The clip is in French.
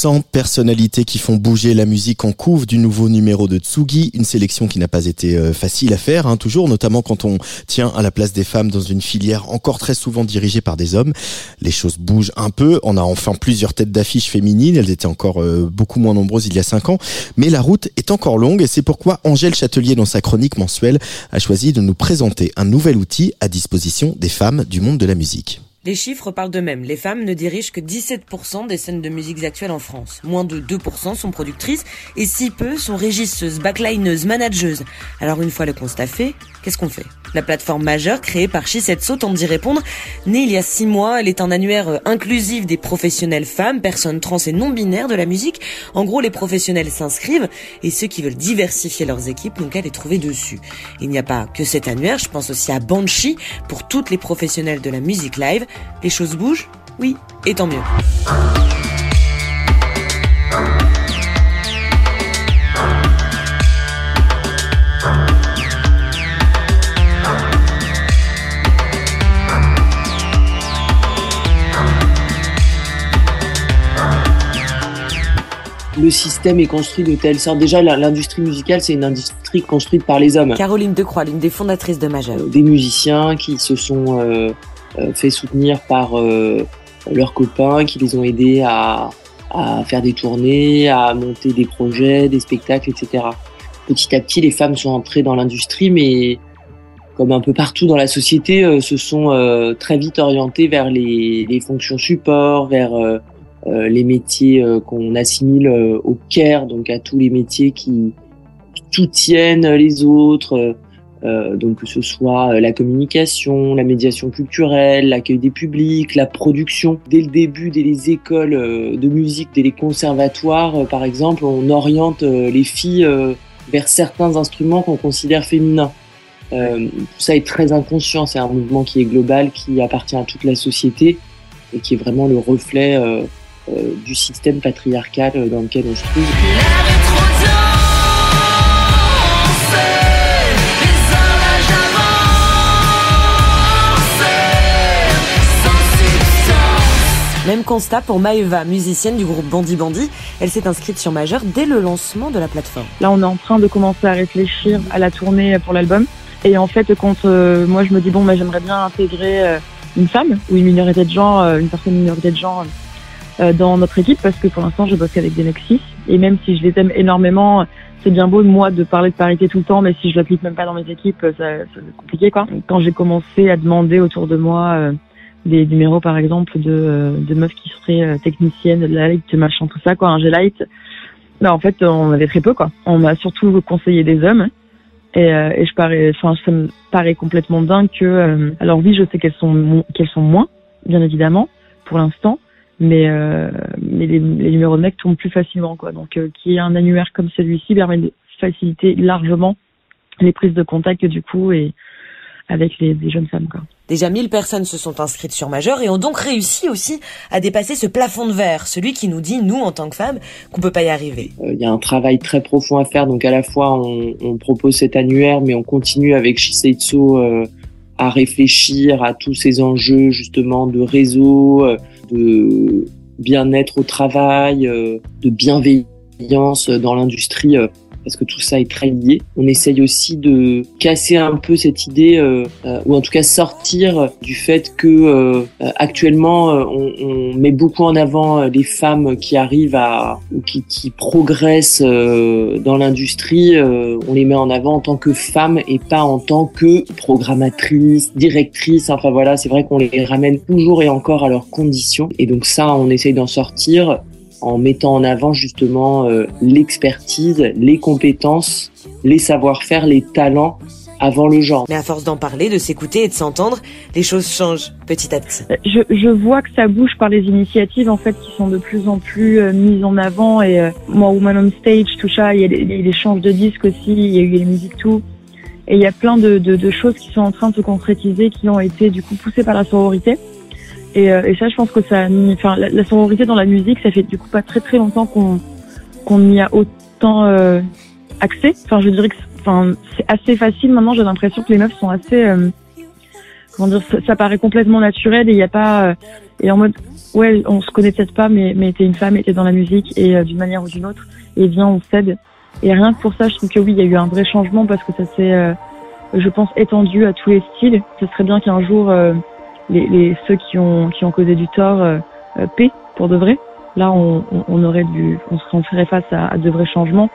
100 personnalités qui font bouger la musique en couve du nouveau numéro de Tsugi, une sélection qui n'a pas été euh, facile à faire, hein, toujours, notamment quand on tient à la place des femmes dans une filière encore très souvent dirigée par des hommes. Les choses bougent un peu, on a enfin plusieurs têtes d'affiches féminines, elles étaient encore euh, beaucoup moins nombreuses il y a cinq ans, mais la route est encore longue et c'est pourquoi Angèle Châtelier, dans sa chronique mensuelle, a choisi de nous présenter un nouvel outil à disposition des femmes du monde de la musique. Les chiffres parlent d'eux-mêmes. Les femmes ne dirigent que 17% des scènes de musique actuelles en France. Moins de 2% sont productrices et si peu sont régisseuses, backlineuses, manageuses. Alors une fois le constat fait, qu'est-ce qu'on fait? La plateforme majeure créée par Shisetsu tente d'y répondre. Née il y a six mois, elle est un annuaire euh, inclusif des professionnels femmes, personnes trans et non binaires de la musique. En gros, les professionnels s'inscrivent et ceux qui veulent diversifier leurs équipes n'ont qu'à les trouver dessus. Il n'y a pas que cet annuaire, je pense aussi à Banshee pour toutes les professionnels de la musique live. Les choses bougent Oui, et tant mieux. le système est construit de telle sorte. Déjà, l'industrie musicale, c'est une industrie construite par les hommes. Caroline Decroix, l'une des fondatrices de Majeur. Euh, des musiciens qui se sont euh, euh, fait soutenir par leurs copains, qui les ont aidés à, à, faire des tournées, à monter des projets, des spectacles, etc. Petit à petit, les femmes sont entrées dans l'industrie, mais comme un peu partout dans la société, se sont très vite orientées vers les, les fonctions support, vers euh, les métiers euh, qu'on assimile euh, au care, donc à tous les métiers qui soutiennent les autres, donc que ce soit la communication, la médiation culturelle, l'accueil des publics, la production. Dès le début, dès les écoles de musique, dès les conservatoires, par exemple, on oriente les filles vers certains instruments qu'on considère féminins. tout ça est très inconscient, c'est un mouvement qui est global, qui appartient à toute la société et qui est vraiment le reflet euh, du système patriarcal dans lequel on se trouve. Même constat pour Maeva, musicienne du groupe Bandi Bandi. Elle s'est inscrite sur Majeur dès le lancement de la plateforme. Là, on est en train de commencer à réfléchir à la tournée pour l'album. Et en fait, quand euh, moi je me dis bon, bah, j'aimerais bien intégrer euh, une femme ou une minorité de genre, une personne minorité de genre euh, dans notre équipe parce que pour l'instant je bosse avec des mecs et même si je les aime énormément c'est bien beau moi de parler de parité tout le temps mais si je l'applique même pas dans mes équipes c'est compliqué quoi quand j'ai commencé à demander autour de moi euh, des numéros par exemple de, euh, de meufs qui seraient techniciennes de light machin tout ça quoi un G-Light bah, en fait on avait très peu quoi. On m'a surtout conseillé des hommes. Et, et je parais enfin ça me paraît complètement dingue que alors oui je sais qu'elles sont qu'elles sont moins bien évidemment pour l'instant mais euh, mais les, les, numéros de mecs tombent plus facilement quoi. Donc euh, qui est un annuaire comme celui-ci permet de faciliter largement les prises de contact du coup et avec les, les jeunes femmes quoi. Déjà 1000 personnes se sont inscrites sur Majeur et ont donc réussi aussi à dépasser ce plafond de verre, celui qui nous dit, nous, en tant que femmes, qu'on peut pas y arriver. Il euh, y a un travail très profond à faire, donc à la fois on, on propose cet annuaire, mais on continue avec Shiseitsu euh, à réfléchir à tous ces enjeux justement de réseau, euh, de bien-être au travail, euh, de bienveillance dans l'industrie parce que tout ça est très lié. On essaye aussi de casser un peu cette idée, euh, euh ou en tout cas sortir du fait que euh, actuellement on, on, met beaucoup en avant les femmes qui arrivent à ou qui, qui progressent dans l'industrie. on les met en avant en tant que femmes et pas en tant que programmatrices, directrices. Enfin voilà, c'est vrai qu'on les ramène toujours et encore à leurs conditions. Et donc ça, on essaye d'en sortir en mettant en avant justement euh, l'expertise, les compétences, les savoir-faire, les talents avant le genre. Mais à force d'en parler, de s'écouter et de s'entendre, les choses changent petit à petit. Euh, je, je, vois que ça bouge par les initiatives en fait qui sont de plus en plus euh, mises en avant et euh, moi Woman on Stage, tout ça, il y a les échanges de disques aussi, il y a eu les musiques tout. Et il y a plein de, de, de, choses qui sont en train de se concrétiser, qui ont été du coup poussées par la sororité. Et, euh, et, ça, je pense que ça, enfin, la, la, sororité dans la musique, ça fait du coup pas très très longtemps qu'on qu'on y a autant euh, accès. Enfin, je dirais que, enfin, c'est assez facile maintenant. J'ai l'impression que les meufs sont assez, euh, comment dire, ça, paraît complètement naturel et il n'y a pas, euh, et en mode, ouais, on se connaît peut-être pas, mais, mais t'es une femme t'es dans la musique et euh, d'une manière ou d'une autre, et viens, on s'aide. Et rien que pour ça, je trouve que oui, il y a eu un vrai changement parce que ça s'est, euh, je pense, étendu à tous les styles. Ce serait bien qu'un jour, les, les, ceux qui ont, qui ont causé du tort euh, paient pour de vrai. Là, on, on, aurait dû, on serait, face à, à de vrais changements.